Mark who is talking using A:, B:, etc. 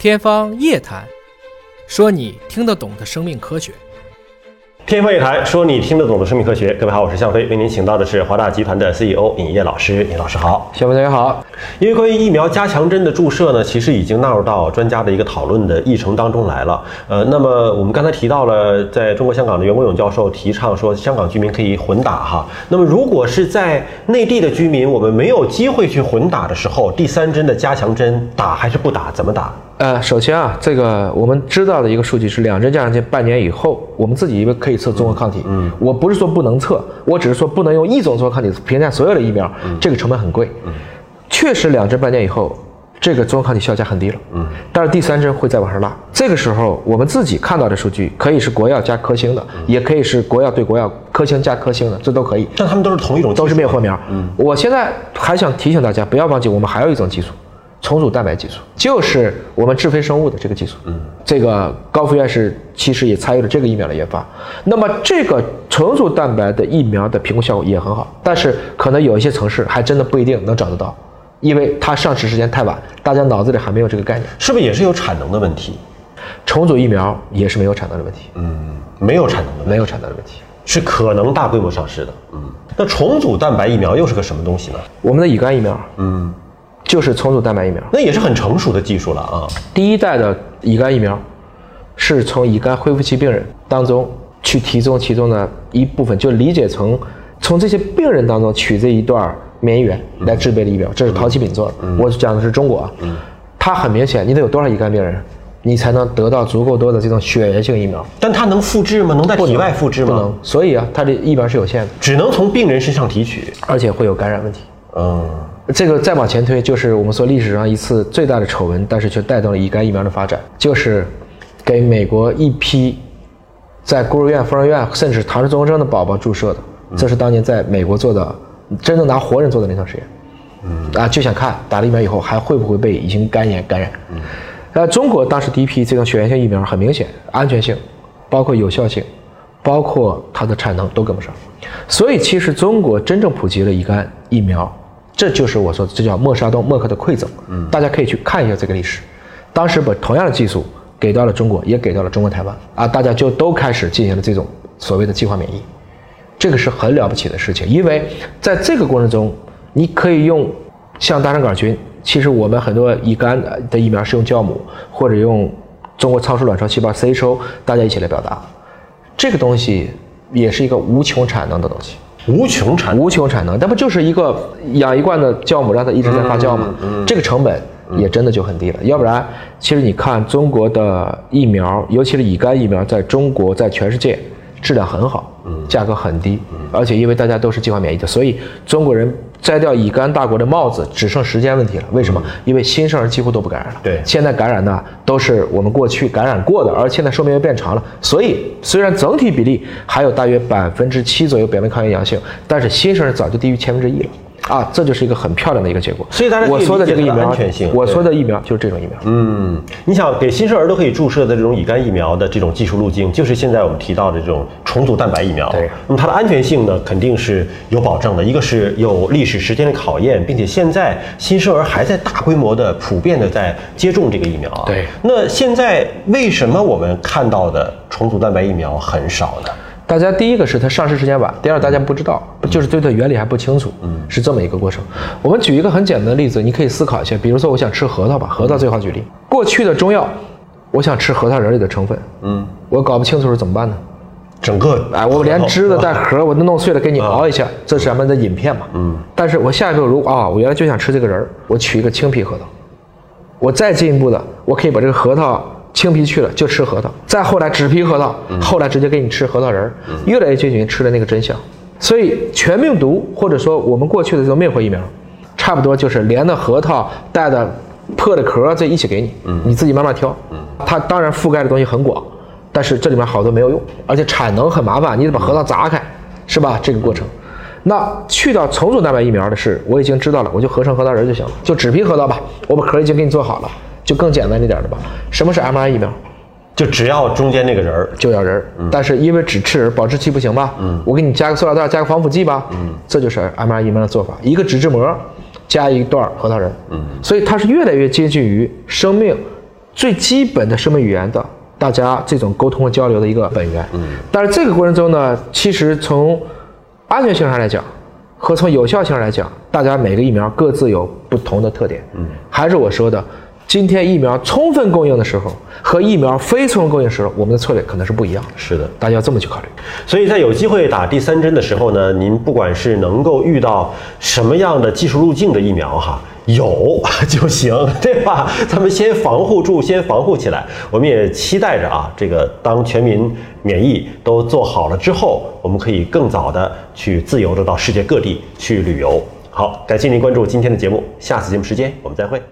A: 天方夜谭，说你听得懂的生命科学。
B: 天方夜谭，说你听得懂的生命科学。各位好，我是向飞，为您请到的是华大集团的 CEO 尹烨老师。尹老师好，
C: 小飞大家好。
B: 因为关于疫苗加强针的注射呢，其实已经纳入到专家的一个讨论的议程当中来了。呃，那么我们刚才提到了，在中国香港的袁国勇教授提倡说，香港居民可以混打哈。那么如果是在内地的居民，我们没有机会去混打的时候，第三针的加强针打还是不打？怎么打？
C: 呃，首先啊，这个我们知道的一个数据是，两针加强针半年以后，我们自己因为可以测综合抗体。嗯，我不是说不能测，我只是说不能用一种综合抗体评价所有的疫苗，嗯这个成本很贵。嗯，确实两针半年以后，这个综合抗体效价很低了。嗯，但是第三针会再往上拉。这个时候我们自己看到的数据，可以是国药加科兴的，也可以是国药对国药，科兴加科兴的，这都可以。
B: 但他们都是同一种，
C: 都是灭活苗。嗯，我现在还想提醒大家，不要忘记我们还有一种技术。重组蛋白技术就是我们智飞生物的这个技术，嗯，这个高福院士其实也参与了这个疫苗的研发。那么这个重组蛋白的疫苗的评估效果也很好，但是可能有一些城市还真的不一定能找得到，因为它上市时间太晚，大家脑子里还没有这个概念。
B: 是不是也是有产能的问题？
C: 重组疫苗也是没有产能的问题。
B: 嗯，没有产能的，
C: 没有产能的问题，
B: 是可能大规模上市的。嗯，那重组蛋白疫苗又是个什么东西呢？
C: 我们的乙肝疫苗。嗯。就是重组蛋白疫苗，
B: 那也是很成熟的技术了啊。
C: 第一代的乙肝疫苗，是从乙肝恢复期病人当中去提供其中的一部分，就理解成从这些病人当中取这一段免疫源来制备的疫苗。这是陶奇品做的，我讲的是中国啊。它很明显，你得有多少乙肝病人，你才能得到足够多的这种血源性疫苗？
B: 但它能复制吗？能在体外复制吗？
C: 不能。所以啊，它的疫苗是有限的，
B: 只能从病人身上提取，
C: 而且会有感染问题。嗯。这个再往前推，就是我们说历史上一次最大的丑闻，但是却带动了乙肝疫苗的发展，就是给美国一批在孤儿院、疯人院，甚至唐氏综合征的宝宝注射的。这是当年在美国做的，真正拿活人做的临床实验。嗯啊，就想看打了疫苗以后还会不会被乙型肝炎感染。嗯，呃，中国当时第一批这种血源性疫苗很明显，安全性，包括有效性，包括它的产能都跟不上。所以其实中国真正普及了乙肝疫苗。这就是我说，这叫默沙东默克的馈赠。嗯，大家可以去看一下这个历史。当时把同样的技术给到了中国，也给到了中国台湾啊，大家就都开始进行了这种所谓的计划免疫。这个是很了不起的事情，因为在这个过程中，你可以用像大肠杆菌，其实我们很多乙肝的疫苗是用酵母或者用中国超数卵巢细胞 CHO，大家一起来表达。这个东西也是一个无穷产能的东西。
B: 无穷产
C: 无穷产能，那不就是一个养一罐的酵母，让它一直在发酵吗？这个成本也真的就很低了。要不然，其实你看中国的疫苗，尤其是乙肝疫苗，在中国在全世界质量很好，价格很低，而且因为大家都是计划免疫的，所以中国人。摘掉乙肝大国的帽子，只剩时间问题了。为什么？因为新生儿几乎都不感染了。
B: 对，
C: 现在感染的都是我们过去感染过的，而现在寿命又变长了。所以，虽然整体比例还有大约百分之七左右表面抗原阳性，但是新生儿早就低于千分之一了。啊，这就是一个很漂亮的一个结果。
B: 所以大家，
C: 我说的这个疫苗
B: 安全性，
C: 我说的疫苗就是这种疫苗。
B: 嗯，你想给新生儿都可以注射的这种乙肝疫苗的这种技术路径，就是现在我们提到的这种重组蛋白疫苗。
C: 对，
B: 那么它的安全性呢，肯定是有保证的。一个是有历史时间的考验，并且现在新生儿还在大规模的、普遍的在接种这个疫苗。
C: 对，
B: 那现在为什么我们看到的重组蛋白疫苗很少呢？
C: 大家第一个是它上市时间晚，第二大家不知道，就是对它原理还不清楚，嗯，是这么一个过程。我们举一个很简单的例子，你可以思考一下，比如说我想吃核桃吧，核桃最好举例。过去的中药，我想吃核桃仁里的成分，嗯，我搞不清楚是怎么办呢？
B: 整个
C: 哎，我连汁的带核 我都弄碎了给你熬一下，这是咱们的饮片嘛，嗯。但是我下一步如果啊，我原来就想吃这个仁儿，我取一个青皮核桃，我再进一步的，我可以把这个核桃。青皮去了就吃核桃，再后来纸皮核桃，后来直接给你吃核桃仁儿，越来越接近吃的那个真相。所以全病毒或者说我们过去的这种灭活疫苗，差不多就是连的核桃带的破的壳这一起给你，你自己慢慢挑。它当然覆盖的东西很广，但是这里面好多没有用，而且产能很麻烦，你得把核桃砸开，是吧？这个过程。那去掉重组蛋白疫苗的是，我已经知道了，我就合成核桃仁就行了，就纸皮核桃吧，我把壳已经给你做好了。就更简单一点的吧。什么是 mRNA 疫苗？
B: 就只要中间那个人儿，
C: 就要人儿。但是因为只吃人，保质期不行吧？嗯，我给你加个塑料袋，加个防腐剂吧。嗯，这就是 mRNA 疫苗的做法。一个脂膜加一段核桃仁。嗯，所以它是越来越接近于生命最基本的生命语言的大家这种沟通和交流的一个本源。嗯，但是这个过程中呢，其实从安全性上来讲，和从有效性上来讲，大家每个疫苗各自有不同的特点。嗯，还是我说的，今天疫苗充分供应的时候和疫苗非充分供应的时候，我们的策略可能是不一样的。
B: 是的，
C: 大家要这么去考虑。
B: 所以在有机会打第三针的时候呢，您不管是能够遇到什么样的技术路径的疫苗哈，有 就行，对吧？咱们先防护住，先防护起来。我们也期待着啊，这个当全民免疫都做好了之后，我们可以更早的去自由的到世界各地去旅游。好，感谢您关注今天的节目，下次节目时间我们再会。